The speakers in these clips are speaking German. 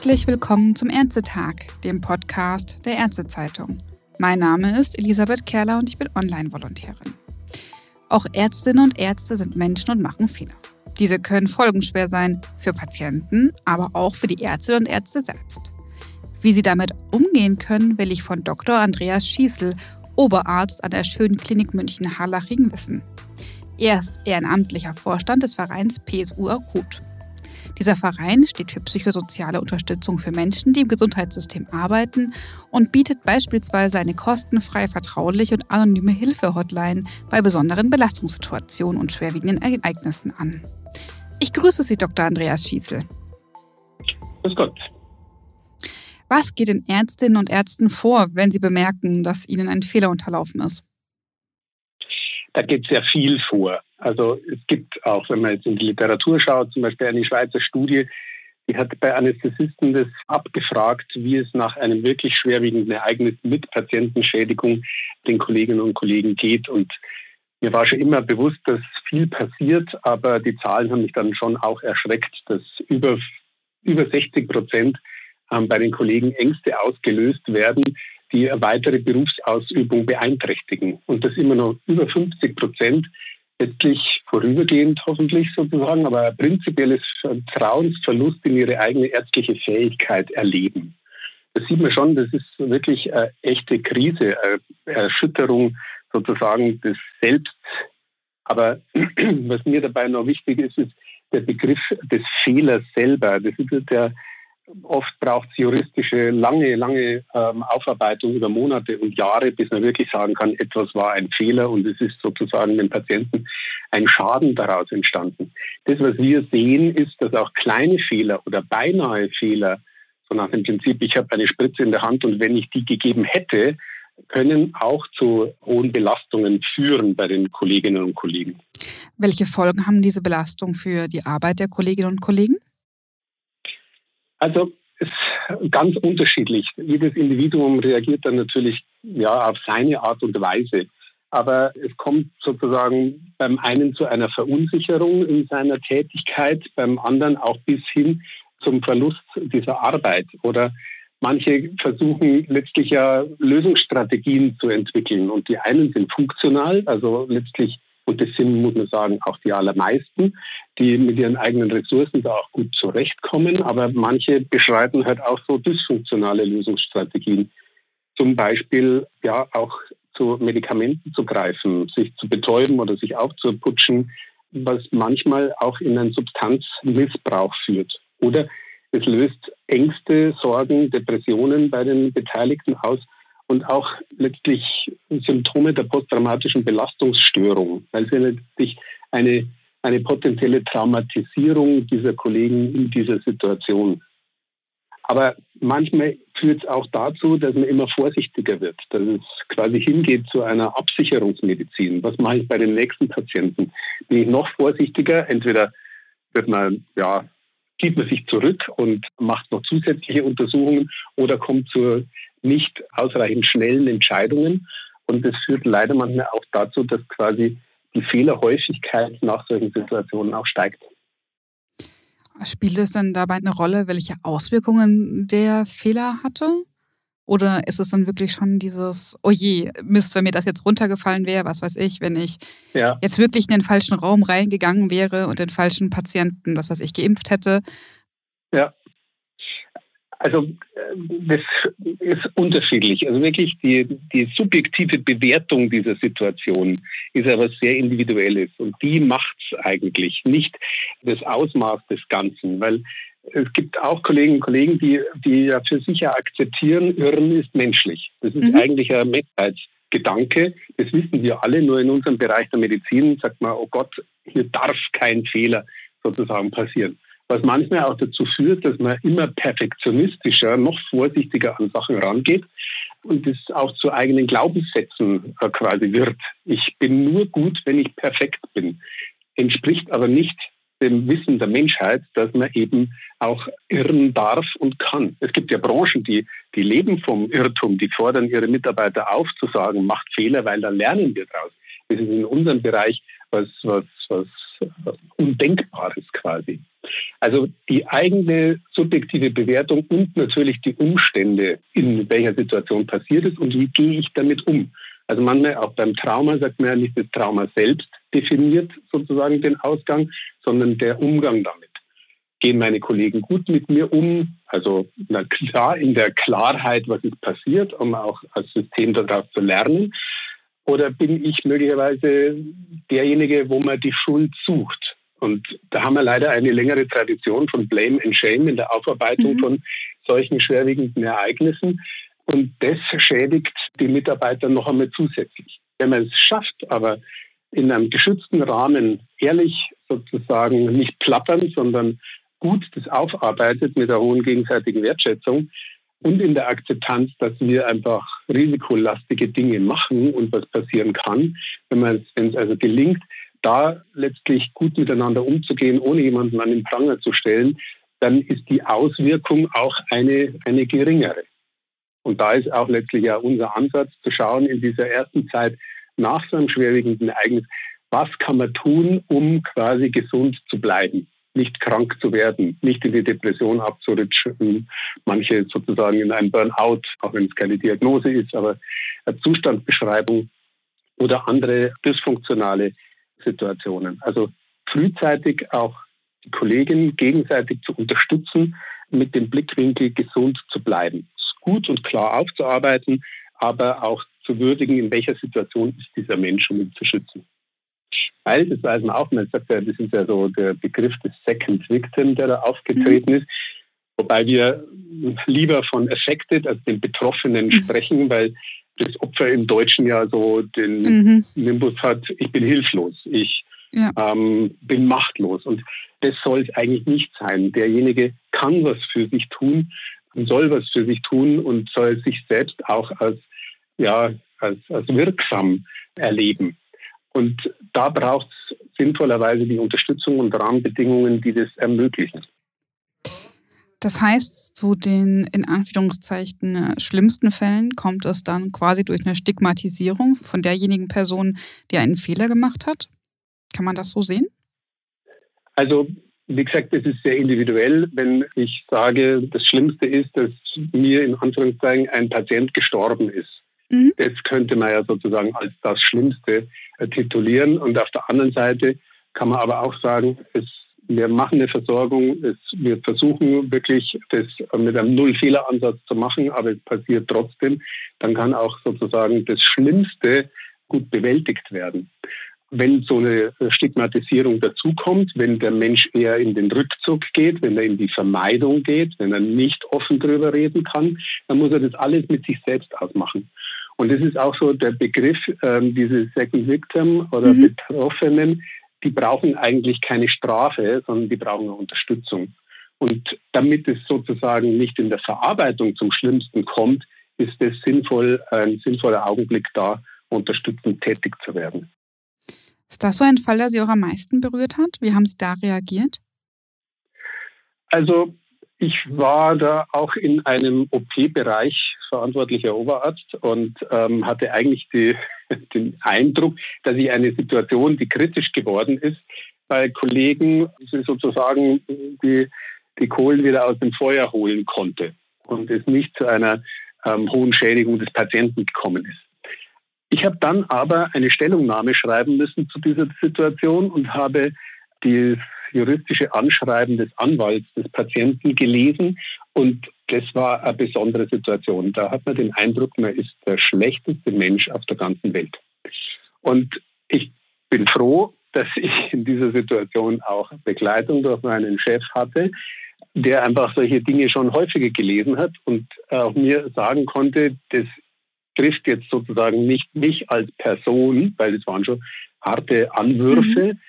Herzlich willkommen zum Ärztetag, dem Podcast der Ärztezeitung. Mein Name ist Elisabeth Kerler und ich bin Online-Volontärin. Auch Ärztinnen und Ärzte sind Menschen und machen Fehler. Diese können folgenschwer sein für Patienten, aber auch für die Ärztinnen und Ärzte selbst. Wie sie damit umgehen können, will ich von Dr. Andreas Schießel, Oberarzt an der Schönen Klinik München-Harlaching, wissen. Er ist ehrenamtlicher Vorstand des Vereins PSU Akut. Dieser Verein steht für psychosoziale Unterstützung für Menschen, die im Gesundheitssystem arbeiten und bietet beispielsweise eine kostenfreie, vertrauliche und anonyme Hilfe-Hotline bei besonderen Belastungssituationen und schwerwiegenden Ereignissen an. Ich grüße Sie, Dr. Andreas Schießel. Grüß Gott. Was geht den Ärztinnen und Ärzten vor, wenn sie bemerken, dass ihnen ein Fehler unterlaufen ist? Da geht sehr viel vor. Also es gibt auch, wenn man jetzt in die Literatur schaut, zum Beispiel eine Schweizer Studie, die hat bei Anästhesisten das abgefragt, wie es nach einem wirklich schwerwiegenden Ereignis mit Patientenschädigung den Kolleginnen und Kollegen geht. Und mir war schon immer bewusst, dass viel passiert, aber die Zahlen haben mich dann schon auch erschreckt, dass über, über 60 Prozent ähm, bei den Kollegen Ängste ausgelöst werden, die weitere Berufsausübung beeinträchtigen. Und das immer noch über 50 Prozent letztlich vorübergehend hoffentlich sozusagen, aber prinzipielles Vertrauensverlust in ihre eigene ärztliche Fähigkeit erleben. Das sieht man schon, das ist wirklich eine echte Krise, eine Erschütterung sozusagen des Selbst. Aber was mir dabei noch wichtig ist, ist der Begriff des Fehlers selber. Das ist der Oft braucht es juristische, lange, lange ähm, Aufarbeitung über Monate und Jahre, bis man wirklich sagen kann, etwas war ein Fehler und es ist sozusagen dem Patienten ein Schaden daraus entstanden. Das, was wir sehen, ist, dass auch kleine Fehler oder beinahe Fehler, so nach dem Prinzip, ich habe eine Spritze in der Hand und wenn ich die gegeben hätte, können auch zu hohen Belastungen führen bei den Kolleginnen und Kollegen. Welche Folgen haben diese Belastungen für die Arbeit der Kolleginnen und Kollegen? Also es ist ganz unterschiedlich. Jedes Individuum reagiert dann natürlich ja, auf seine Art und Weise. Aber es kommt sozusagen beim einen zu einer Verunsicherung in seiner Tätigkeit, beim anderen auch bis hin zum Verlust dieser Arbeit. Oder manche versuchen letztlich ja Lösungsstrategien zu entwickeln. Und die einen sind funktional, also letztlich und das sind, muss man sagen, auch die allermeisten, die mit ihren eigenen Ressourcen da auch gut zurechtkommen. Aber manche beschreiten halt auch so dysfunktionale Lösungsstrategien. Zum Beispiel ja auch zu Medikamenten zu greifen, sich zu betäuben oder sich aufzuputschen, was manchmal auch in einen Substanzmissbrauch führt. Oder es löst Ängste, Sorgen, Depressionen bei den Beteiligten aus und auch letztlich Symptome der posttraumatischen Belastungsstörung, weil sie letztlich eine, eine potenzielle Traumatisierung dieser Kollegen in dieser Situation. Aber manchmal führt es auch dazu, dass man immer vorsichtiger wird, dass es quasi hingeht zu einer Absicherungsmedizin. Was mache ich bei den nächsten Patienten? Bin ich noch vorsichtiger? Entweder wird man ja zieht man sich zurück und macht noch zusätzliche Untersuchungen oder kommt zu nicht ausreichend schnellen Entscheidungen. Und das führt leider manchmal auch dazu, dass quasi die Fehlerhäufigkeit nach solchen Situationen auch steigt. Spielt es dann dabei eine Rolle, welche Auswirkungen der Fehler hatte? Oder ist es dann wirklich schon dieses, oh je, Mist, wenn mir das jetzt runtergefallen wäre, was weiß ich, wenn ich ja. jetzt wirklich in den falschen Raum reingegangen wäre und den falschen Patienten, was weiß ich, geimpft hätte? Ja. Also das ist unterschiedlich. Also wirklich die, die subjektive Bewertung dieser Situation ist aber sehr individuelles und die macht es eigentlich, nicht das Ausmaß des Ganzen, weil es gibt auch Kolleginnen und Kollegen, die, die ja für sich ja akzeptieren, Irren ist menschlich. Das ist mhm. eigentlich ein Menschheitsgedanke. Das wissen wir alle, nur in unserem Bereich der Medizin sagt man, oh Gott, hier darf kein Fehler sozusagen passieren. Was manchmal auch dazu führt, dass man immer perfektionistischer, noch vorsichtiger an Sachen rangeht und es auch zu eigenen Glaubenssätzen äh, quasi wird. Ich bin nur gut, wenn ich perfekt bin. Entspricht aber nicht dem Wissen der Menschheit, dass man eben auch irren darf und kann. Es gibt ja Branchen, die, die leben vom Irrtum, die fordern ihre Mitarbeiter auf zu sagen, macht Fehler, weil dann lernen wir daraus. Das ist in unserem Bereich was, was, was Undenkbares quasi. Also die eigene subjektive Bewertung und natürlich die Umstände, in welcher Situation passiert ist und wie gehe ich damit um. Also manchmal auch beim Trauma sagt man ja nicht, das Trauma selbst definiert sozusagen den Ausgang, sondern der Umgang damit. Gehen meine Kollegen gut mit mir um? Also na klar in der Klarheit, was ist passiert, um auch als System daraus zu lernen. Oder bin ich möglicherweise derjenige, wo man die Schuld sucht? Und da haben wir leider eine längere Tradition von Blame and Shame in der Aufarbeitung mhm. von solchen schwerwiegenden Ereignissen. Und das schädigt die Mitarbeiter noch einmal zusätzlich. Wenn man es schafft, aber in einem geschützten Rahmen ehrlich sozusagen nicht plappern, sondern gut das aufarbeitet mit einer hohen gegenseitigen Wertschätzung und in der Akzeptanz, dass wir einfach risikolastige Dinge machen und was passieren kann, wenn es also gelingt, da letztlich gut miteinander umzugehen, ohne jemanden an den Pranger zu stellen, dann ist die Auswirkung auch eine, eine geringere. Und da ist auch letztlich ja unser Ansatz zu schauen in dieser ersten Zeit nach so einem schwerwiegenden Ereignis, was kann man tun, um quasi gesund zu bleiben, nicht krank zu werden, nicht in die Depression abzurutschen, manche sozusagen in einen Burnout, auch wenn es keine Diagnose ist, aber eine Zustandsbeschreibung oder andere dysfunktionale Situationen. Also frühzeitig auch die Kollegen gegenseitig zu unterstützen, mit dem Blickwinkel gesund zu bleiben. Gut und klar aufzuarbeiten, aber auch zu würdigen, in welcher Situation ist dieser Mensch, um ihn zu schützen. Weil, das weiß man auch, man sagt ja, das ist ja so der Begriff des Second Victim, der da aufgetreten mhm. ist. Wobei wir lieber von affected, also den Betroffenen mhm. sprechen, weil das Opfer im Deutschen ja so den mhm. Nimbus hat, ich bin hilflos, ich ja. ähm, bin machtlos. Und das soll es eigentlich nicht sein. Derjenige kann was für sich tun, soll was für sich tun und soll sich selbst auch als, ja, als, als wirksam erleben. Und da braucht es sinnvollerweise die Unterstützung und Rahmenbedingungen, die das ermöglichen. Das heißt, zu den in Anführungszeichen äh, schlimmsten Fällen kommt es dann quasi durch eine Stigmatisierung von derjenigen Person, die einen Fehler gemacht hat. Kann man das so sehen? Also, wie gesagt, es ist sehr individuell. Wenn ich sage, das Schlimmste ist, dass mir in Anführungszeichen ein Patient gestorben ist. Mhm. Das könnte man ja sozusagen als das Schlimmste äh, titulieren. Und auf der anderen Seite kann man aber auch sagen, es wir machen eine Versorgung, es, wir versuchen wirklich das mit einem Null-Fehler-Ansatz zu machen, aber es passiert trotzdem. Dann kann auch sozusagen das Schlimmste gut bewältigt werden. Wenn so eine Stigmatisierung dazukommt, wenn der Mensch eher in den Rückzug geht, wenn er in die Vermeidung geht, wenn er nicht offen darüber reden kann, dann muss er das alles mit sich selbst ausmachen. Und das ist auch so der Begriff, ähm, diese Second Victim oder mhm. Betroffenen, die brauchen eigentlich keine Strafe, sondern die brauchen eine Unterstützung. Und damit es sozusagen nicht in der Verarbeitung zum Schlimmsten kommt, ist es sinnvoll, ein sinnvoller Augenblick da, unterstützend tätig zu werden. Ist das so ein Fall, der Sie auch am meisten berührt hat? Wie haben Sie da reagiert? Also ich war da auch in einem OP-Bereich verantwortlicher Oberarzt und ähm, hatte eigentlich die, den Eindruck, dass ich eine Situation, die kritisch geworden ist, bei Kollegen sozusagen die, die Kohlen wieder aus dem Feuer holen konnte und es nicht zu einer ähm, hohen Schädigung des Patienten gekommen ist. Ich habe dann aber eine Stellungnahme schreiben müssen zu dieser Situation und habe die juristische Anschreiben des Anwalts des Patienten gelesen und das war eine besondere Situation. Da hat man den Eindruck, man ist der schlechteste Mensch auf der ganzen Welt. Und ich bin froh, dass ich in dieser Situation auch Begleitung durch meinen Chef hatte, der einfach solche Dinge schon häufiger gelesen hat und auch mir sagen konnte, das trifft jetzt sozusagen nicht mich als Person, weil es waren schon harte Anwürfe, mhm.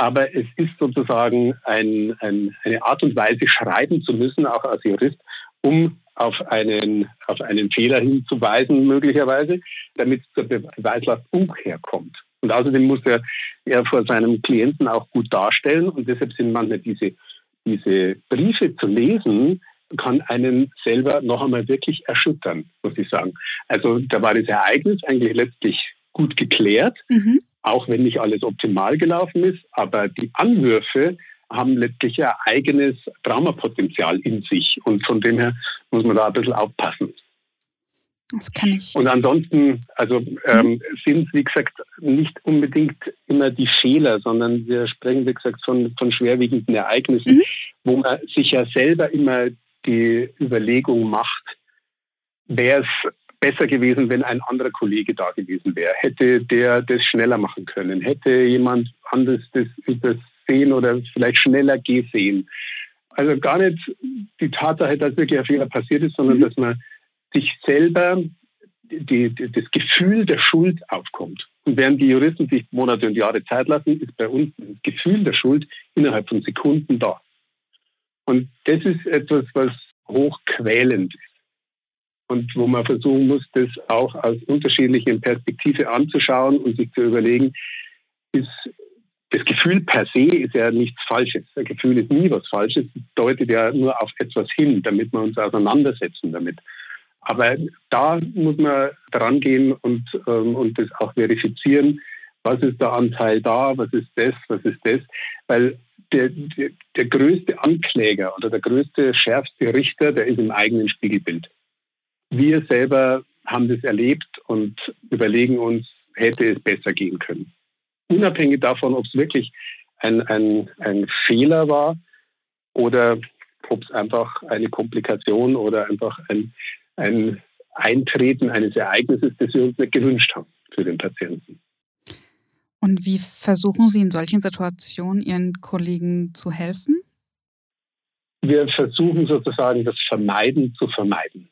Aber es ist sozusagen ein, ein, eine Art und Weise, schreiben zu müssen, auch als Jurist, um auf einen, auf einen Fehler hinzuweisen, möglicherweise, damit zur Beweislastung herkommt. Und außerdem muss er, er vor seinem Klienten auch gut darstellen. Und deshalb sind manchmal diese, diese Briefe zu lesen, kann einen selber noch einmal wirklich erschüttern, muss ich sagen. Also da war das Ereignis eigentlich letztlich gut geklärt. Mhm auch wenn nicht alles optimal gelaufen ist. Aber die Anwürfe haben letztlich ein eigenes Traumapotenzial in sich. Und von dem her muss man da ein bisschen aufpassen. Das kann ich. Und ansonsten, also ähm, mhm. sind es, wie gesagt, nicht unbedingt immer die Fehler, sondern wir sprechen, wie gesagt, von, von schwerwiegenden Ereignissen, mhm. wo man sich ja selber immer die Überlegung macht, wäre es besser gewesen, wenn ein anderer Kollege da gewesen wäre. Hätte der das schneller machen können? Hätte jemand anderes das übersehen oder vielleicht schneller gesehen? Also gar nicht die Tatsache, dass wirklich ein Fehler passiert ist, sondern mhm. dass man sich selber die, die, das Gefühl der Schuld aufkommt. Und während die Juristen sich Monate und Jahre Zeit lassen, ist bei uns das Gefühl der Schuld innerhalb von Sekunden da. Und das ist etwas, was hochquälend ist. Und wo man versuchen muss, das auch aus unterschiedlichen Perspektiven anzuschauen und sich zu überlegen, ist das Gefühl per se ist ja nichts Falsches. Ein Gefühl ist nie was Falsches. Es deutet ja nur auf etwas hin, damit wir uns auseinandersetzen damit. Aber da muss man dran gehen und, ähm, und das auch verifizieren. Was ist der Anteil da? Was ist das? Was ist das? Weil der, der, der größte Ankläger oder der größte, schärfste Richter, der ist im eigenen Spiegelbild. Wir selber haben das erlebt und überlegen uns, hätte es besser gehen können. Unabhängig davon, ob es wirklich ein, ein, ein Fehler war oder ob es einfach eine Komplikation oder einfach ein, ein Eintreten eines Ereignisses, das wir uns nicht gewünscht haben für den Patienten. Und wie versuchen Sie in solchen Situationen Ihren Kollegen zu helfen? Wir versuchen sozusagen das Vermeiden zu vermeiden.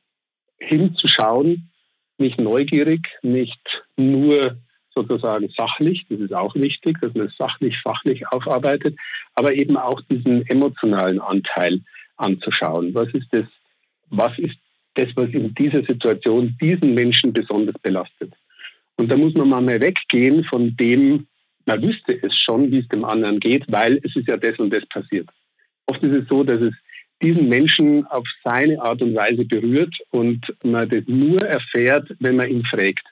Hinzuschauen, nicht neugierig, nicht nur sozusagen sachlich, das ist auch wichtig, dass man es sachlich, fachlich aufarbeitet, aber eben auch diesen emotionalen Anteil anzuschauen. Was ist das, was ist das, was in dieser Situation diesen Menschen besonders belastet. Und da muss man mal weggehen von dem, man wüsste es schon, wie es dem anderen geht, weil es ist ja das und das passiert. Oft ist es so, dass es diesen Menschen auf seine Art und Weise berührt und man das nur erfährt, wenn man ihn fragt.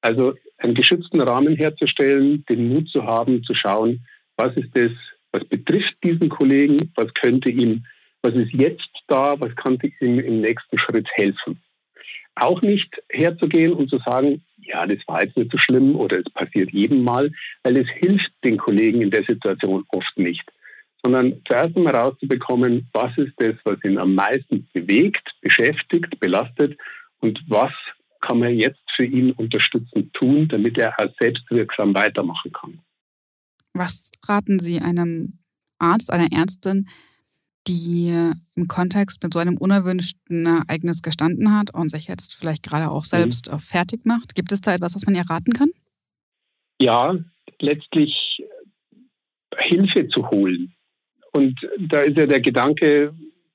Also einen geschützten Rahmen herzustellen, den Mut zu haben, zu schauen, was ist das, was betrifft diesen Kollegen, was könnte ihm was ist jetzt da, was kann ihm im nächsten Schritt helfen. Auch nicht herzugehen und zu sagen, ja, das war jetzt nicht so schlimm oder es passiert jedem Mal, weil es hilft den Kollegen in der Situation oft nicht. Sondern zuerst einmal rauszubekommen, was ist das, was ihn am meisten bewegt, beschäftigt, belastet und was kann man jetzt für ihn unterstützend tun, damit er auch selbstwirksam weitermachen kann. Was raten Sie einem Arzt, einer Ärztin, die im Kontext mit so einem unerwünschten Ereignis gestanden hat und sich jetzt vielleicht gerade auch mhm. selbst mhm. fertig macht. Gibt es da etwas, was man ihr raten kann? Ja, letztlich Hilfe zu holen. Und da ist ja der Gedanke,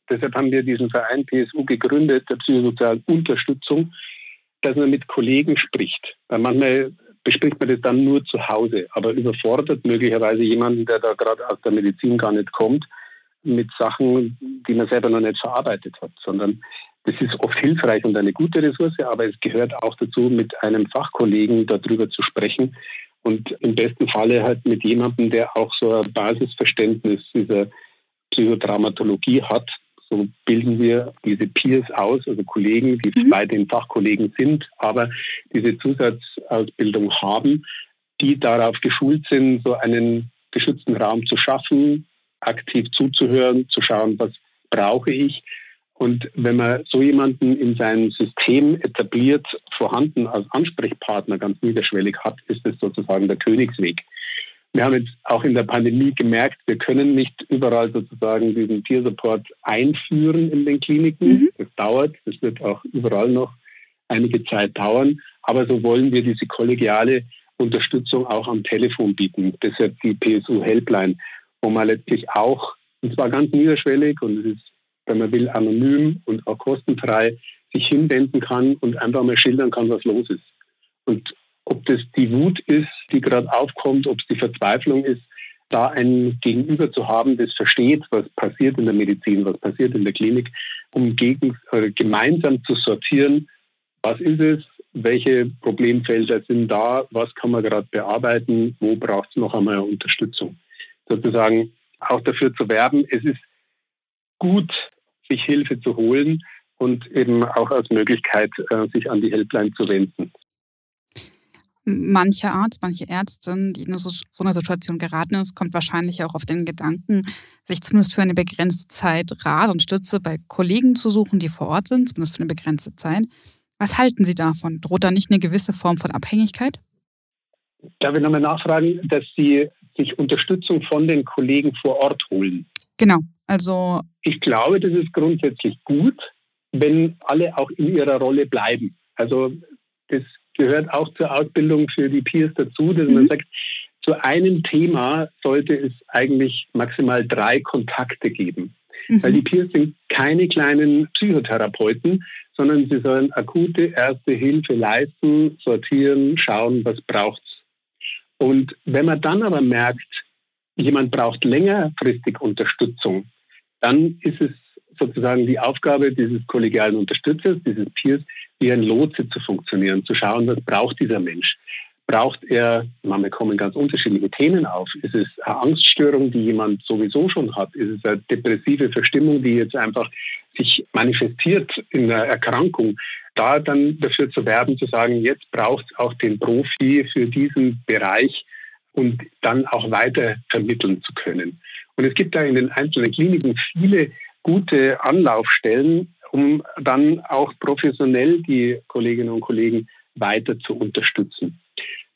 deshalb haben wir diesen Verein PSU gegründet, der psychosozialen Unterstützung, dass man mit Kollegen spricht. Weil manchmal bespricht man das dann nur zu Hause, aber überfordert möglicherweise jemanden, der da gerade aus der Medizin gar nicht kommt mit Sachen, die man selber noch nicht verarbeitet hat, sondern das ist oft hilfreich und eine gute Ressource, aber es gehört auch dazu, mit einem Fachkollegen darüber zu sprechen und im besten Falle halt mit jemandem, der auch so ein Basisverständnis dieser Psychotraumatologie hat. So bilden wir diese Peers aus, also Kollegen, die mhm. weiterhin Fachkollegen sind, aber diese Zusatzausbildung haben, die darauf geschult sind, so einen geschützten Raum zu schaffen, aktiv zuzuhören, zu schauen, was brauche ich. Und wenn man so jemanden in seinem System etabliert, vorhanden als Ansprechpartner ganz niederschwellig hat, ist es sozusagen der Königsweg. Wir haben jetzt auch in der Pandemie gemerkt, wir können nicht überall sozusagen diesen Peer Support einführen in den Kliniken. Mhm. Das dauert, das wird auch überall noch einige Zeit dauern. Aber so wollen wir diese kollegiale Unterstützung auch am Telefon bieten. Deshalb die PSU Helpline wo man letztlich auch, und zwar ganz niederschwellig und es ist, wenn man will, anonym und auch kostenfrei, sich hinwenden kann und einfach mal schildern kann, was los ist. Und ob das die Wut ist, die gerade aufkommt, ob es die Verzweiflung ist, da ein Gegenüber zu haben, das versteht, was passiert in der Medizin, was passiert in der Klinik, um gegen, äh, gemeinsam zu sortieren, was ist es, welche Problemfelder sind da, was kann man gerade bearbeiten, wo braucht es noch einmal Unterstützung sozusagen auch dafür zu werben, es ist gut, sich Hilfe zu holen und eben auch als Möglichkeit, äh, sich an die Helpline zu wenden. Mancher Arzt, manche Ärztin, die in so, so einer Situation geraten ist, kommt wahrscheinlich auch auf den Gedanken, sich zumindest für eine begrenzte Zeit Rat und Stütze bei Kollegen zu suchen, die vor Ort sind, zumindest für eine begrenzte Zeit. Was halten Sie davon? Droht da nicht eine gewisse Form von Abhängigkeit? Darf ich nochmal nachfragen, dass Sie sich Unterstützung von den Kollegen vor Ort holen? Genau. Also ich glaube, das ist grundsätzlich gut, wenn alle auch in ihrer Rolle bleiben. Also das gehört auch zur Ausbildung für die Peers dazu, dass mhm. man sagt, zu einem Thema sollte es eigentlich maximal drei Kontakte geben. Mhm. Weil die Peers sind keine kleinen Psychotherapeuten, sondern sie sollen akute erste Hilfe leisten, sortieren, schauen, was braucht. Und wenn man dann aber merkt, jemand braucht längerfristig Unterstützung, dann ist es sozusagen die Aufgabe dieses kollegialen Unterstützers, dieses Peers, wie ein Lotse zu funktionieren, zu schauen, was braucht dieser Mensch. Braucht er, manchmal kommen ganz unterschiedliche Themen auf. Ist es eine Angststörung, die jemand sowieso schon hat? Ist es eine depressive Verstimmung, die jetzt einfach sich manifestiert in einer Erkrankung? Da dann dafür zu werben, zu sagen, jetzt braucht es auch den Profi für diesen Bereich und dann auch weiter vermitteln zu können. Und es gibt da in den einzelnen Kliniken viele gute Anlaufstellen, um dann auch professionell die Kolleginnen und Kollegen weiter zu unterstützen.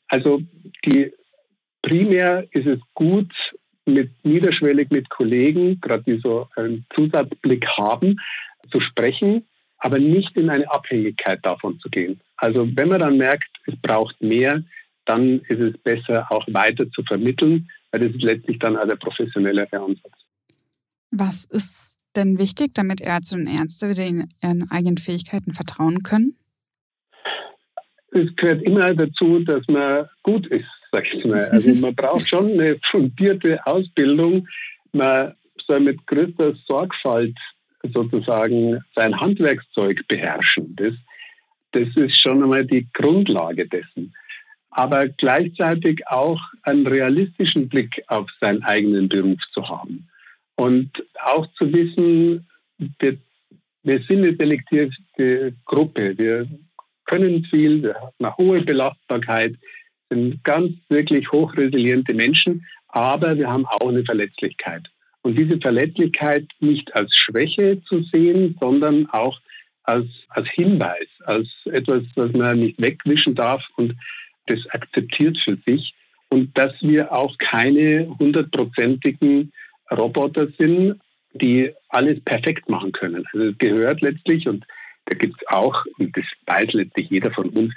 Also die, primär ist es gut, mit niederschwellig mit Kollegen, gerade die so einen Zusatzblick haben, zu sprechen, aber nicht in eine Abhängigkeit davon zu gehen. Also wenn man dann merkt, es braucht mehr, dann ist es besser, auch weiter zu vermitteln, weil das ist letztlich dann auch der professionellere Ansatz. Was ist denn wichtig, damit Ärzte und Ärzte wieder in ihren eigenen Fähigkeiten vertrauen können? Es gehört immer dazu, dass man gut ist, sag ich mal. Also man braucht schon eine fundierte Ausbildung. Man soll mit größter Sorgfalt sozusagen sein Handwerkszeug beherrschen. Das, das ist schon einmal die Grundlage dessen aber gleichzeitig auch einen realistischen Blick auf seinen eigenen Beruf zu haben. Und auch zu wissen, wir, wir sind eine selektierte Gruppe. Wir können viel, wir haben eine hohe Belastbarkeit, sind ganz wirklich hochresiliente Menschen, aber wir haben auch eine Verletzlichkeit. Und diese Verletzlichkeit nicht als Schwäche zu sehen, sondern auch als, als Hinweis, als etwas, was man nicht wegwischen darf und das akzeptiert für sich und dass wir auch keine hundertprozentigen Roboter sind, die alles perfekt machen können. Also es gehört letztlich, und da gibt es auch, und das weiß letztlich jeder von uns,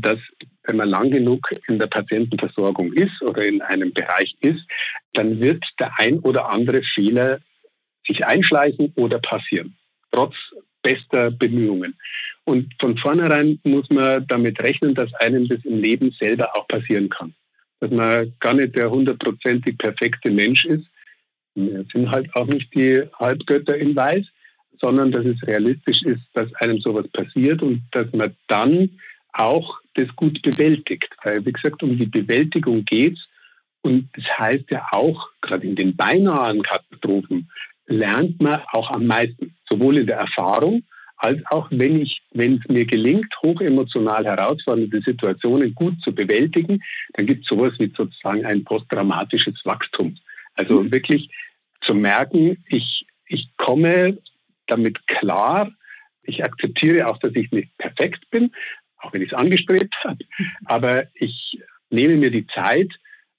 dass wenn man lang genug in der Patientenversorgung ist oder in einem Bereich ist, dann wird der ein oder andere Fehler sich einschleichen oder passieren. Trotz bester Bemühungen. Und von vornherein muss man damit rechnen, dass einem das im Leben selber auch passieren kann. Dass man gar nicht der hundertprozentig perfekte Mensch ist. Wir sind halt auch nicht die Halbgötter in Weiß, sondern dass es realistisch ist, dass einem sowas passiert und dass man dann auch das gut bewältigt. Weil, wie gesagt, um die Bewältigung geht es. Und das heißt ja auch, gerade in den beinahen Katastrophen, lernt man auch am meisten, sowohl in der Erfahrung als auch wenn ich, wenn es mir gelingt, hochemotional herausfordernde Situationen gut zu bewältigen, dann gibt es sowas wie sozusagen ein posttraumatisches Wachstum. Also mhm. wirklich zu merken, ich, ich komme damit klar, ich akzeptiere auch, dass ich nicht perfekt bin, auch wenn ich es angestrebt habe, aber ich nehme mir die Zeit,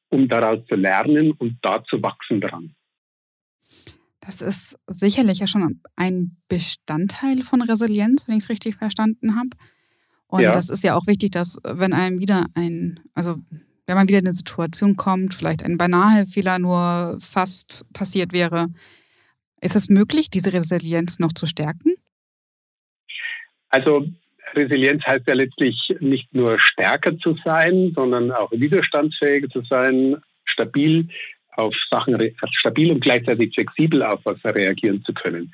um daraus zu lernen und da zu wachsen dran. Das ist sicherlich ja schon ein Bestandteil von Resilienz, wenn ich es richtig verstanden habe. Und ja. das ist ja auch wichtig, dass wenn einem wieder ein, also wenn man wieder in eine Situation kommt, vielleicht ein beinahe Fehler nur fast passiert wäre, ist es möglich, diese Resilienz noch zu stärken? Also Resilienz heißt ja letztlich nicht nur stärker zu sein, sondern auch widerstandsfähiger zu sein, stabil auf Sachen stabil und gleichzeitig flexibel auf was reagieren zu können.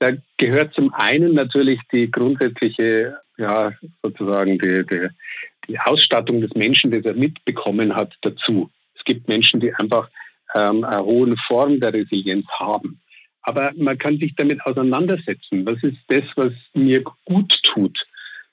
Da gehört zum einen natürlich die grundsätzliche, ja, sozusagen die, die, die Ausstattung des Menschen, das er mitbekommen hat, dazu. Es gibt Menschen, die einfach ähm, eine hohe Form der Resilienz haben. Aber man kann sich damit auseinandersetzen. Was ist das, was mir gut tut?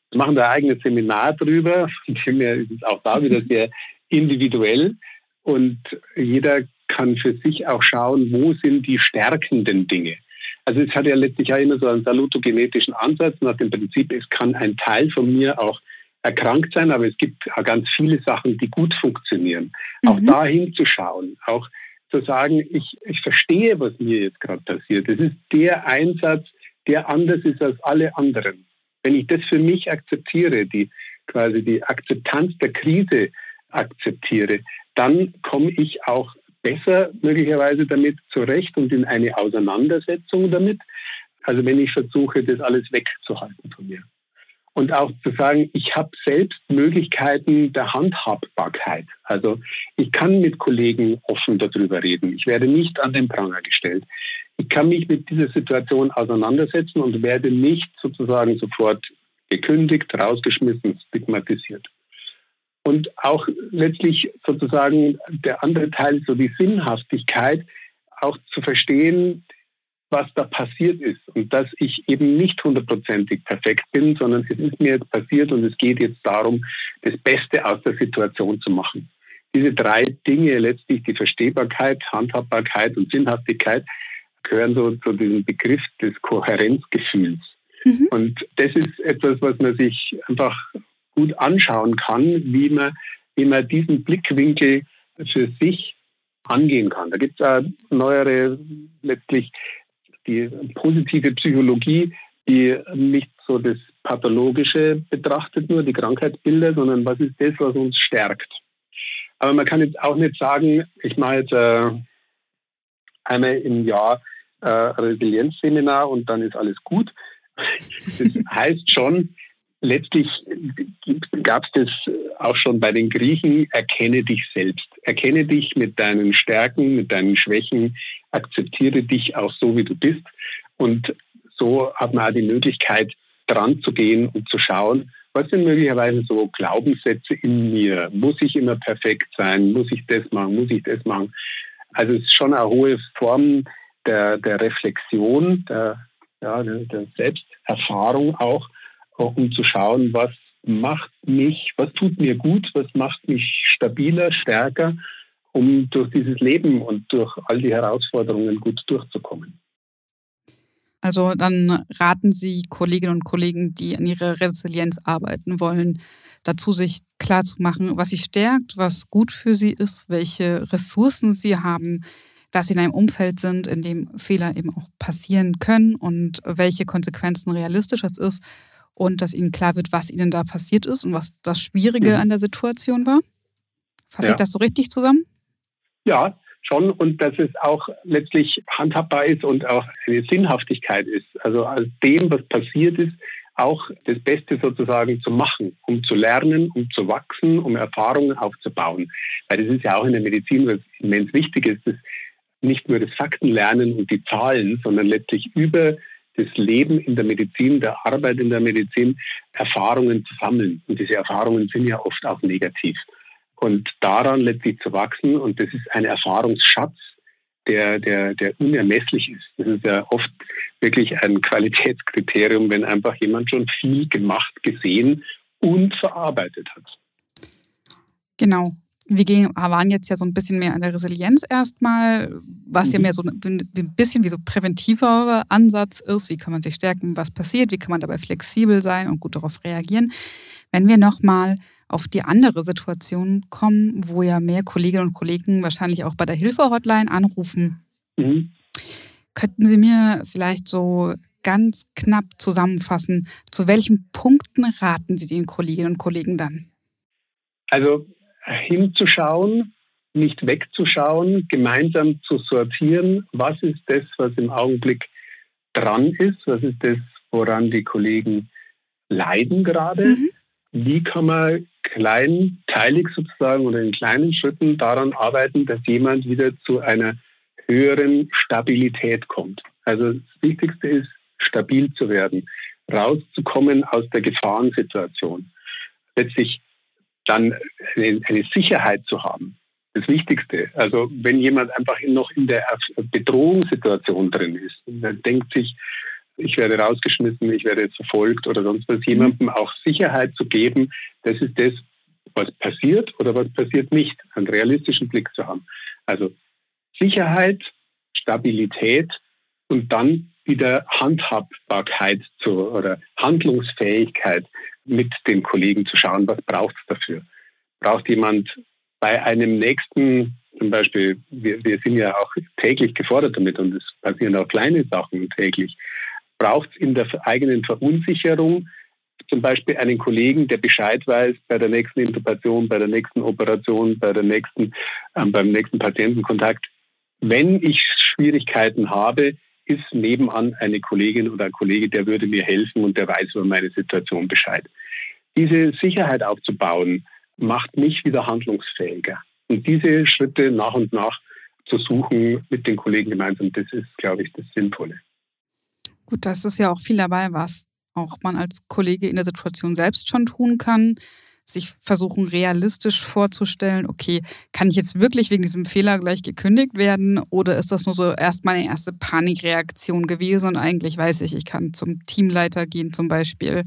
Wir machen da ein eigenes Seminar drüber. Von dem ist es auch da wieder sehr individuell. Und jeder kann für sich auch schauen, wo sind die stärkenden Dinge. Also es hat ja letztlich auch immer so einen salutogenetischen Ansatz nach dem Prinzip, es kann ein Teil von mir auch erkrankt sein, aber es gibt auch ganz viele Sachen, die gut funktionieren. Mhm. Auch da hinzuschauen, auch zu sagen, ich, ich verstehe, was mir jetzt gerade passiert. Das ist der Einsatz, der anders ist als alle anderen. Wenn ich das für mich akzeptiere, die quasi die Akzeptanz der Krise akzeptiere, dann komme ich auch besser möglicherweise damit zurecht und in eine Auseinandersetzung damit, also wenn ich versuche, das alles wegzuhalten von mir. Und auch zu sagen, ich habe selbst Möglichkeiten der Handhabbarkeit. Also ich kann mit Kollegen offen darüber reden. Ich werde nicht an den Pranger gestellt. Ich kann mich mit dieser Situation auseinandersetzen und werde nicht sozusagen sofort gekündigt, rausgeschmissen, stigmatisiert. Und auch letztlich sozusagen der andere Teil, so die Sinnhaftigkeit, auch zu verstehen, was da passiert ist und dass ich eben nicht hundertprozentig perfekt bin, sondern es ist mir jetzt passiert und es geht jetzt darum, das Beste aus der Situation zu machen. Diese drei Dinge, letztlich die Verstehbarkeit, Handhabbarkeit und Sinnhaftigkeit, gehören so zu diesem Begriff des Kohärenzgefühls. Mhm. Und das ist etwas, was man sich einfach gut anschauen kann, wie man, wie man diesen Blickwinkel für sich angehen kann. Da gibt es neuere, letztlich die positive Psychologie, die nicht so das Pathologische betrachtet, nur die Krankheitsbilder, sondern was ist das, was uns stärkt. Aber man kann jetzt auch nicht sagen, ich mache jetzt äh, einmal im Jahr äh, Resilienzseminar und dann ist alles gut. Das heißt schon, letztlich gab es das auch schon bei den Griechen, erkenne dich selbst. Erkenne dich mit deinen Stärken, mit deinen Schwächen, akzeptiere dich auch so, wie du bist. Und so hat man auch die Möglichkeit, dran zu gehen und zu schauen, was sind möglicherweise so Glaubenssätze in mir? Muss ich immer perfekt sein? Muss ich das machen? Muss ich das machen? Also es ist schon eine hohe Form der, der Reflexion, der, ja, der Selbsterfahrung auch, um zu schauen, was macht mich, was tut mir gut, was macht mich stabiler, stärker, um durch dieses Leben und durch all die Herausforderungen gut durchzukommen. Also dann raten Sie Kolleginnen und Kollegen, die an ihrer Resilienz arbeiten wollen, dazu sich klarzumachen, was sie stärkt, was gut für sie ist, welche Ressourcen sie haben, dass sie in einem Umfeld sind, in dem Fehler eben auch passieren können und welche Konsequenzen realistisch es ist und dass ihnen klar wird, was ihnen da passiert ist und was das Schwierige mhm. an der Situation war. Fasse ja. ich das so richtig zusammen? Ja, schon. Und dass es auch letztlich handhabbar ist und auch eine Sinnhaftigkeit ist. Also aus dem, was passiert ist, auch das Beste sozusagen zu machen, um zu lernen, um zu wachsen, um Erfahrungen aufzubauen. Weil das ist ja auch in der Medizin, was immens wichtig ist, dass nicht nur das Faktenlernen und die Zahlen, sondern letztlich über das Leben in der Medizin, der Arbeit in der Medizin, Erfahrungen zu sammeln. Und diese Erfahrungen sind ja oft auch negativ. Und daran letztlich zu wachsen, und das ist ein Erfahrungsschatz, der, der, der unermesslich ist. Das ist ja oft wirklich ein Qualitätskriterium, wenn einfach jemand schon viel gemacht, gesehen und verarbeitet hat. Genau wir gehen, waren jetzt ja so ein bisschen mehr an der Resilienz erstmal, was mhm. ja mehr so ein bisschen wie so präventiver Ansatz ist. Wie kann man sich stärken, was passiert, wie kann man dabei flexibel sein und gut darauf reagieren. Wenn wir nochmal auf die andere Situation kommen, wo ja mehr Kolleginnen und Kollegen wahrscheinlich auch bei der Hilfe-Hotline anrufen, mhm. könnten Sie mir vielleicht so ganz knapp zusammenfassen, zu welchen Punkten raten Sie den Kolleginnen und Kollegen dann? Also hinzuschauen, nicht wegzuschauen, gemeinsam zu sortieren, was ist das, was im Augenblick dran ist, was ist das, woran die Kollegen leiden gerade. Mhm. Wie kann man kleinteilig sozusagen oder in kleinen Schritten daran arbeiten, dass jemand wieder zu einer höheren Stabilität kommt. Also das Wichtigste ist, stabil zu werden, rauszukommen aus der Gefahrensituation. Letztlich dann eine, Sicherheit zu haben. das Wichtigste. Also wenn jemand einfach noch in der Bedrohungssituation drin ist, dann denkt sich, ich werde rausgeschmissen, ich werde jetzt verfolgt oder sonst was, jemandem auch Sicherheit zu geben, das ist das, was passiert oder was passiert nicht, einen realistischen Blick zu haben. Also Sicherheit, Stabilität und dann wieder Handhabbarkeit zu, oder Handlungsfähigkeit mit den Kollegen zu schauen, was braucht es dafür. Braucht jemand bei einem nächsten, zum Beispiel, wir, wir sind ja auch täglich gefordert damit und es passieren auch kleine Sachen täglich, braucht es in der eigenen Verunsicherung zum Beispiel einen Kollegen, der Bescheid weiß bei der nächsten Intubation, bei der nächsten Operation, bei der nächsten, äh, beim nächsten Patientenkontakt. Wenn ich Schwierigkeiten habe, ist nebenan eine Kollegin oder ein Kollege, der würde mir helfen und der weiß über meine Situation Bescheid. Diese Sicherheit aufzubauen, macht mich wieder handlungsfähiger. Und diese Schritte nach und nach zu suchen mit den Kollegen gemeinsam, das ist, glaube ich, das Sinnvolle. Gut, das ist ja auch viel dabei, was auch man als Kollege in der Situation selbst schon tun kann. Sich versuchen, realistisch vorzustellen, okay, kann ich jetzt wirklich wegen diesem Fehler gleich gekündigt werden oder ist das nur so erst meine erste Panikreaktion gewesen und eigentlich weiß ich, ich kann zum Teamleiter gehen zum Beispiel.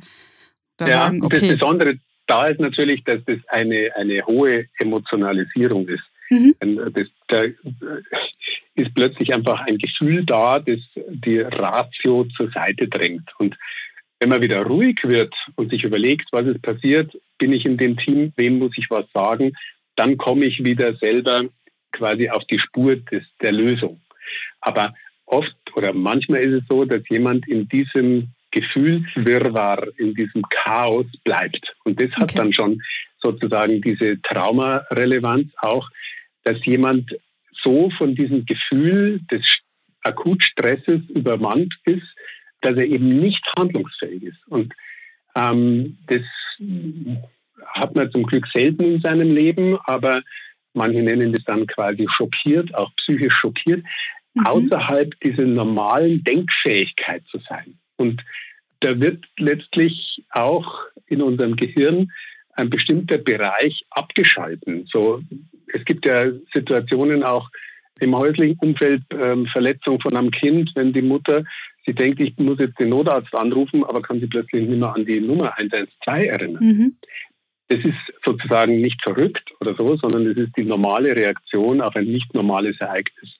Da ja, sagen, okay. Das Besondere da ist natürlich, dass das eine, eine hohe Emotionalisierung ist. Mhm. Das, da ist plötzlich einfach ein Gefühl da, das die Ratio zur Seite drängt. Und wenn man wieder ruhig wird und sich überlegt, was ist passiert, bin ich in dem Team, wem muss ich was sagen, dann komme ich wieder selber quasi auf die Spur des, der Lösung. Aber oft oder manchmal ist es so, dass jemand in diesem Gefühlswirrwarr, in diesem Chaos bleibt. Und das hat okay. dann schon sozusagen diese Traumarelevanz auch, dass jemand so von diesem Gefühl des Akutstresses übermannt ist, dass er eben nicht handlungsfähig ist. Und ähm, das hat man zum Glück selten in seinem Leben, aber manche nennen das dann quasi schockiert, auch psychisch schockiert, mhm. außerhalb dieser normalen Denkfähigkeit zu sein. Und da wird letztlich auch in unserem Gehirn ein bestimmter Bereich abgeschalten. So, es gibt ja Situationen auch im häuslichen Umfeld, ähm, Verletzung von einem Kind, wenn die Mutter, sie denkt, ich muss jetzt den Notarzt anrufen, aber kann sie plötzlich nicht mehr an die Nummer 112 erinnern. Mhm. Das ist sozusagen nicht verrückt oder so, sondern es ist die normale Reaktion auf ein nicht normales Ereignis.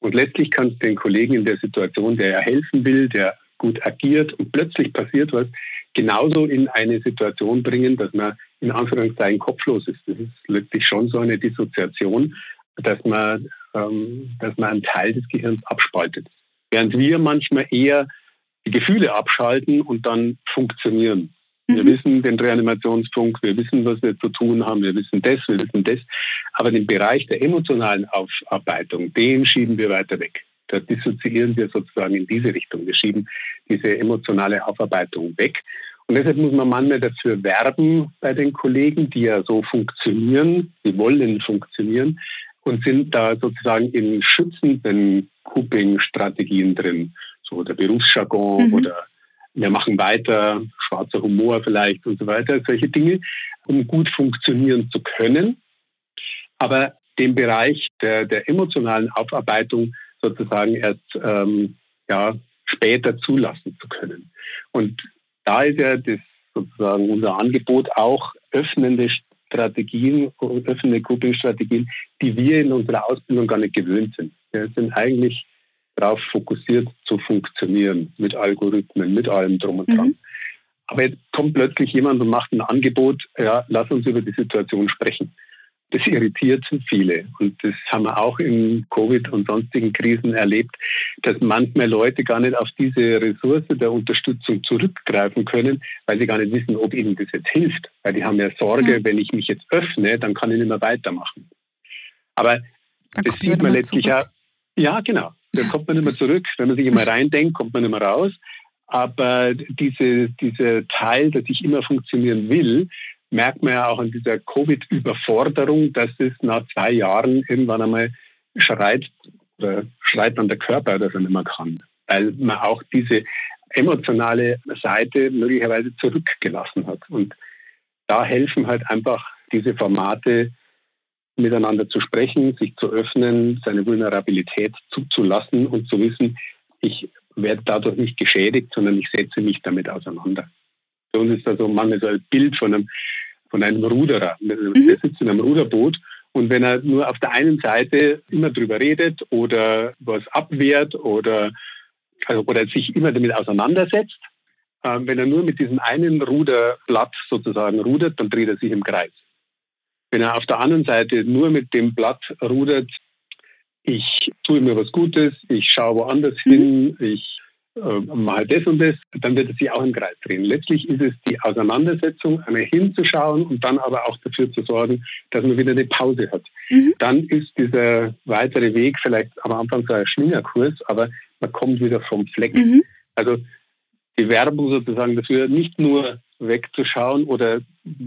Und letztlich kann es den Kollegen in der Situation, der ja helfen will, der gut agiert und plötzlich passiert was, genauso in eine Situation bringen, dass man in Anführungszeichen kopflos ist. Das ist letztlich schon so eine Dissoziation, dass man, ähm, dass man einen Teil des Gehirns abspaltet. Während wir manchmal eher die Gefühle abschalten und dann funktionieren. Wir mhm. wissen den Reanimationsfunk, wir wissen, was wir zu tun haben, wir wissen das, wir wissen das. Aber den Bereich der emotionalen Aufarbeitung, den schieben wir weiter weg. Da dissoziieren wir sozusagen in diese Richtung. Wir schieben diese emotionale Aufarbeitung weg. Und deshalb muss man manchmal dafür werben bei den Kollegen, die ja so funktionieren, die wollen funktionieren und sind da sozusagen in schützenden Coping-Strategien drin. So der Berufsjargon mhm. oder wir machen weiter, schwarzer Humor vielleicht und so weiter, solche Dinge, um gut funktionieren zu können. Aber den Bereich der, der emotionalen Aufarbeitung sozusagen erst ähm, ja, später zulassen zu können. Und da ist ja das sozusagen unser Angebot auch öffnende Strategien, öffnende Coping-Strategien, die wir in unserer Ausbildung gar nicht gewöhnt sind. Wir sind eigentlich darauf fokussiert zu funktionieren mit Algorithmen, mit allem drum und dran. Mhm. Aber jetzt kommt plötzlich jemand und macht ein Angebot, ja, lass uns über die Situation sprechen. Das irritiert viele. Und das haben wir auch in Covid und sonstigen Krisen erlebt, dass manchmal Leute gar nicht auf diese Ressource der Unterstützung zurückgreifen können, weil sie gar nicht wissen, ob ihnen das jetzt hilft. Weil die haben ja Sorge, ja. wenn ich mich jetzt öffne, dann kann ich nicht mehr weitermachen. Aber dann das sieht man letztlich ja. Ja, genau. Da kommt man nicht mehr zurück. Wenn man sich immer reindenkt, kommt man nicht mehr raus. Aber diese, dieser Teil, dass ich immer funktionieren will, merkt man ja auch an dieser Covid-Überforderung, dass es nach zwei Jahren irgendwann einmal schreit oder schreit dann der Körper, dass er nicht mehr kann. Weil man auch diese emotionale Seite möglicherweise zurückgelassen hat. Und da helfen halt einfach diese Formate miteinander zu sprechen, sich zu öffnen, seine Vulnerabilität zuzulassen und zu wissen, ich werde dadurch nicht geschädigt, sondern ich setze mich damit auseinander. Für uns ist das so manchmal so ein Bild von einem, von einem Ruderer. Mhm. Der sitzt in einem Ruderboot und wenn er nur auf der einen Seite immer drüber redet oder was abwehrt oder, also, oder sich immer damit auseinandersetzt, äh, wenn er nur mit diesem einen Ruderblatt sozusagen rudert, dann dreht er sich im Kreis. Wenn er auf der anderen Seite nur mit dem Blatt rudert, ich tue mir was Gutes, ich schaue woanders mhm. hin, ich äh, mache das und das, dann wird es sich auch im Kreis drehen. Letztlich ist es die Auseinandersetzung, einmal hinzuschauen und dann aber auch dafür zu sorgen, dass man wieder eine Pause hat. Mhm. Dann ist dieser weitere Weg vielleicht am Anfang so ein Schlingerkurs, aber man kommt wieder vom Fleck. Mhm. Also die Werbung sozusagen dafür, nicht nur wegzuschauen oder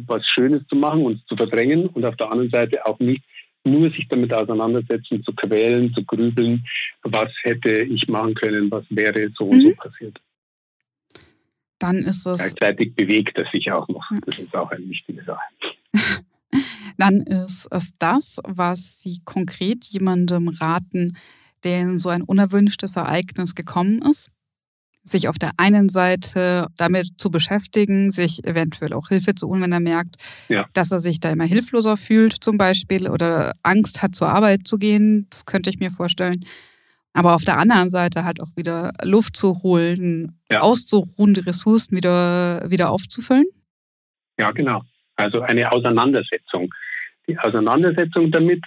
was Schönes zu machen und zu verdrängen und auf der anderen Seite auch nicht nur sich damit auseinandersetzen, zu quälen, zu grübeln, was hätte ich machen können, was wäre so und so mhm. passiert. Dann ist es. Gleichzeitig bewegt er sich auch noch. Das ist auch eine wichtige Sache. Dann ist es das, was Sie konkret jemandem raten, der in so ein unerwünschtes Ereignis gekommen ist? Sich auf der einen Seite damit zu beschäftigen, sich eventuell auch Hilfe zu holen, wenn er merkt, ja. dass er sich da immer hilfloser fühlt zum Beispiel oder Angst hat, zur Arbeit zu gehen. Das könnte ich mir vorstellen. Aber auf der anderen Seite halt auch wieder Luft zu holen, ja. auszuruhende Ressourcen wieder, wieder aufzufüllen? Ja, genau. Also eine Auseinandersetzung. Die Auseinandersetzung damit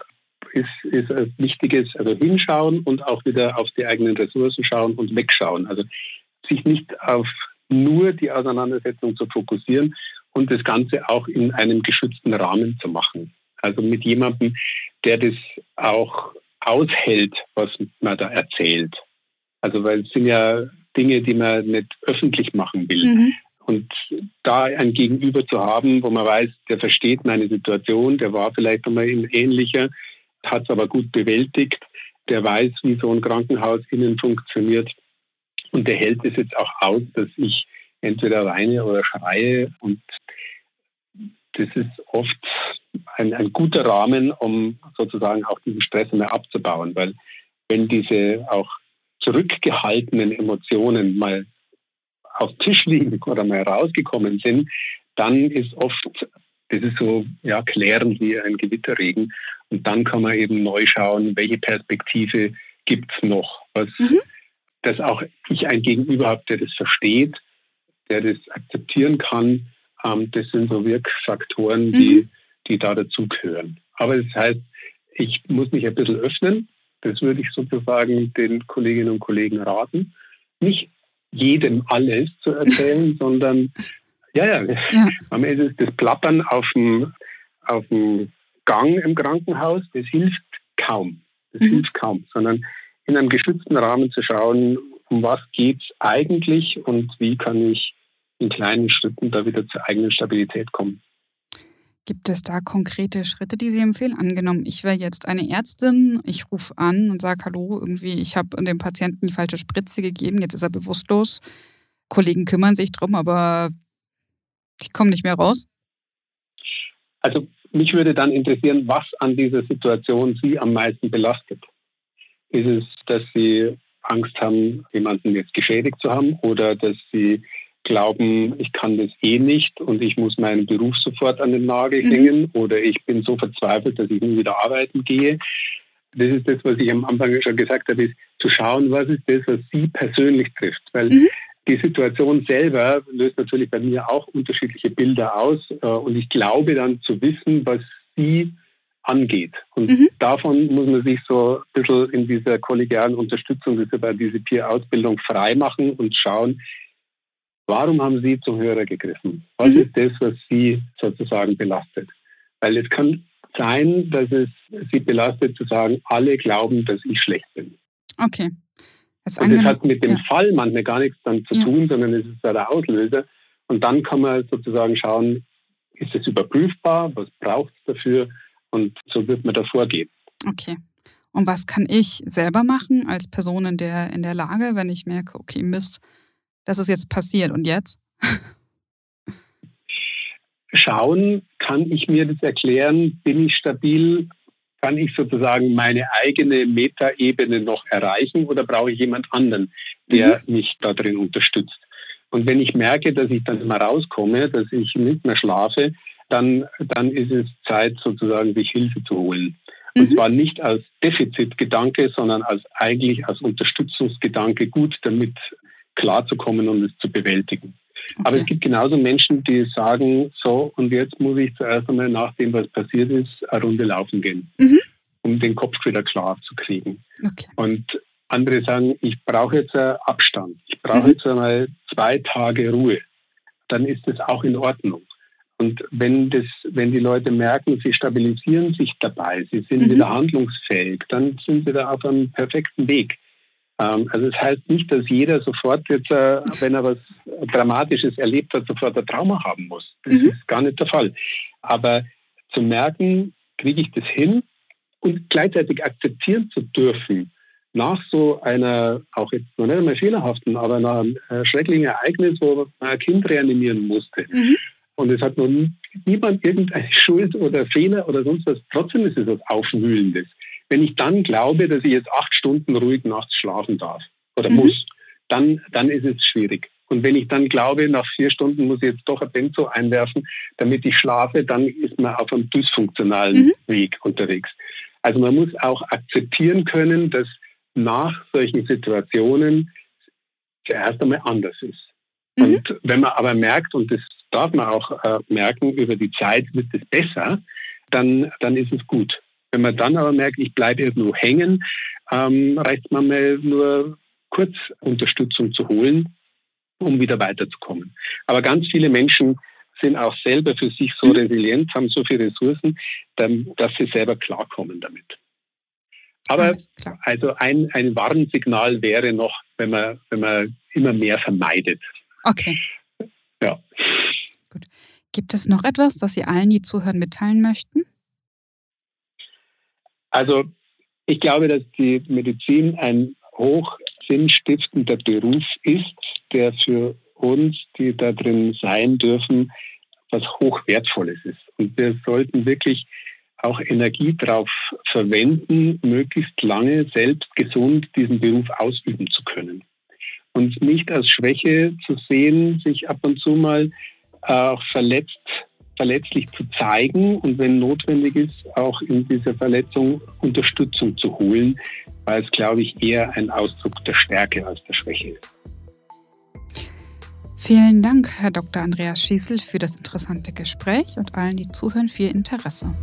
ist, ist ein wichtiges, also hinschauen und auch wieder auf die eigenen Ressourcen schauen und wegschauen. Also sich nicht auf nur die Auseinandersetzung zu fokussieren und das Ganze auch in einem geschützten Rahmen zu machen. Also mit jemandem, der das auch aushält, was man da erzählt. Also weil es sind ja Dinge, die man nicht öffentlich machen will. Mhm. Und da ein Gegenüber zu haben, wo man weiß, der versteht meine Situation, der war vielleicht einmal in ähnlicher, hat es aber gut bewältigt, der weiß, wie so ein Krankenhaus innen funktioniert, und der hält es jetzt auch aus, dass ich entweder weine oder schreie. Und das ist oft ein, ein guter Rahmen, um sozusagen auch diesen Stress mehr abzubauen. Weil wenn diese auch zurückgehaltenen Emotionen mal auf Tisch liegen oder mal rausgekommen sind, dann ist oft, das ist so ja, klärend wie ein Gewitterregen. Und dann kann man eben neu schauen, welche Perspektive gibt es noch? Was, mhm dass auch ich ein Gegenüber habe, der das versteht, der das akzeptieren kann. Ähm, das sind so Wirkfaktoren, die, mhm. die da dazugehören. Aber das heißt, ich muss mich ein bisschen öffnen. Das würde ich sozusagen den Kolleginnen und Kollegen raten. Nicht jedem alles zu erzählen, sondern ja, ja, ja. am Ende ist das Plappern auf dem, auf dem Gang im Krankenhaus, das hilft kaum. Das mhm. hilft kaum, sondern in einem geschützten Rahmen zu schauen, um was geht es eigentlich und wie kann ich in kleinen Schritten da wieder zur eigenen Stabilität kommen. Gibt es da konkrete Schritte, die Sie empfehlen? Angenommen, ich wäre jetzt eine Ärztin, ich rufe an und sage, hallo, irgendwie, ich habe dem Patienten die falsche Spritze gegeben, jetzt ist er bewusstlos. Kollegen kümmern sich drum, aber die kommen nicht mehr raus. Also mich würde dann interessieren, was an dieser Situation Sie am meisten belastet. Ist es, dass Sie Angst haben, jemanden jetzt geschädigt zu haben oder dass sie glauben, ich kann das eh nicht und ich muss meinen Beruf sofort an den Nagel mhm. hängen oder ich bin so verzweifelt, dass ich nie wieder arbeiten gehe. Das ist das, was ich am Anfang schon gesagt habe, ist zu schauen, was ist das, was Sie persönlich trifft. Weil mhm. die Situation selber löst natürlich bei mir auch unterschiedliche Bilder aus äh, und ich glaube dann zu wissen, was Sie angeht. Und mhm. davon muss man sich so ein bisschen in dieser kollegialen Unterstützung, bei dieser Peer-Ausbildung frei machen und schauen, warum haben Sie zum Hörer gegriffen? Was mhm. ist das, was Sie sozusagen belastet? Weil es kann sein, dass es Sie belastet zu sagen, alle glauben, dass ich schlecht bin. Okay. Das und das hat mit dem ja. Fall manchmal gar nichts dann zu ja. tun, sondern es ist ja der Auslöser. Und dann kann man sozusagen schauen, ist es überprüfbar? Was braucht es dafür? Und so wird man da vorgehen. Okay. Und was kann ich selber machen als Person in der, in der Lage, wenn ich merke, okay, Mist, das ist jetzt passiert und jetzt? Schauen, kann ich mir das erklären? Bin ich stabil? kann ich sozusagen meine eigene Metaebene noch erreichen oder brauche ich jemand anderen, der mhm. mich da drin unterstützt? Und wenn ich merke, dass ich dann immer rauskomme, dass ich nicht mehr schlafe, dann, dann ist es Zeit, sozusagen sich Hilfe zu holen. Und mhm. zwar nicht als Defizitgedanke, sondern als eigentlich als Unterstützungsgedanke gut damit klarzukommen und es zu bewältigen. Okay. Aber es gibt genauso Menschen, die sagen, so, und jetzt muss ich zuerst einmal nach dem, was passiert ist, eine Runde laufen gehen, mhm. um den Kopf wieder klar zu kriegen. Okay. Und andere sagen, ich brauche jetzt Abstand, ich brauche mhm. jetzt einmal zwei Tage Ruhe. Dann ist das auch in Ordnung. Und wenn, das, wenn die Leute merken, sie stabilisieren sich dabei, sie sind mhm. wieder handlungsfähig, dann sind sie da auf einem perfekten Weg. Ähm, also es das heißt nicht, dass jeder sofort jetzt, äh, wenn er was Dramatisches erlebt hat, sofort ein Trauma haben muss. Das mhm. ist gar nicht der Fall. Aber zu merken, kriege ich das hin und gleichzeitig akzeptieren zu dürfen, nach so einer, auch jetzt noch nicht einmal fehlerhaften, aber nach einem äh, schrecklichen Ereignis, wo man ein Kind reanimieren musste. Mhm. Und es hat noch niemand irgendeine Schuld oder Fehler oder sonst was. Trotzdem ist es was Aufwühlendes. Wenn ich dann glaube, dass ich jetzt acht Stunden ruhig nachts schlafen darf oder mhm. muss, dann, dann ist es schwierig. Und wenn ich dann glaube, nach vier Stunden muss ich jetzt doch ein Benzo einwerfen, damit ich schlafe, dann ist man auf einem dysfunktionalen mhm. Weg unterwegs. Also man muss auch akzeptieren können, dass nach solchen Situationen zuerst einmal anders ist. Mhm. Und wenn man aber merkt, und das darf man auch äh, merken, über die Zeit wird es besser, dann, dann ist es gut. Wenn man dann aber merkt, ich bleibe irgendwo hängen, ähm, reicht man mal nur kurz Unterstützung zu holen, um wieder weiterzukommen. Aber ganz viele Menschen sind auch selber für sich so mhm. resilient, haben so viele Ressourcen, dass sie selber klarkommen damit. Aber also ein, ein Warnsignal wäre noch, wenn man, wenn man immer mehr vermeidet. Okay. Ja. Gut. Gibt es noch etwas, das Sie allen, die zuhören, mitteilen möchten? Also ich glaube, dass die Medizin ein hoch sinnstiftender Beruf ist, der für uns, die da drin sein dürfen, was hochwertvolles ist. Und wir sollten wirklich auch Energie darauf verwenden, möglichst lange selbst gesund diesen Beruf ausüben zu können. Und nicht als Schwäche zu sehen, sich ab und zu mal auch verletzt, verletzlich zu zeigen und wenn notwendig ist, auch in dieser Verletzung Unterstützung zu holen, weil es, glaube ich, eher ein Ausdruck der Stärke als der Schwäche ist. Vielen Dank, Herr Dr. Andreas Schießel, für das interessante Gespräch und allen, die zuhören, für Ihr Interesse.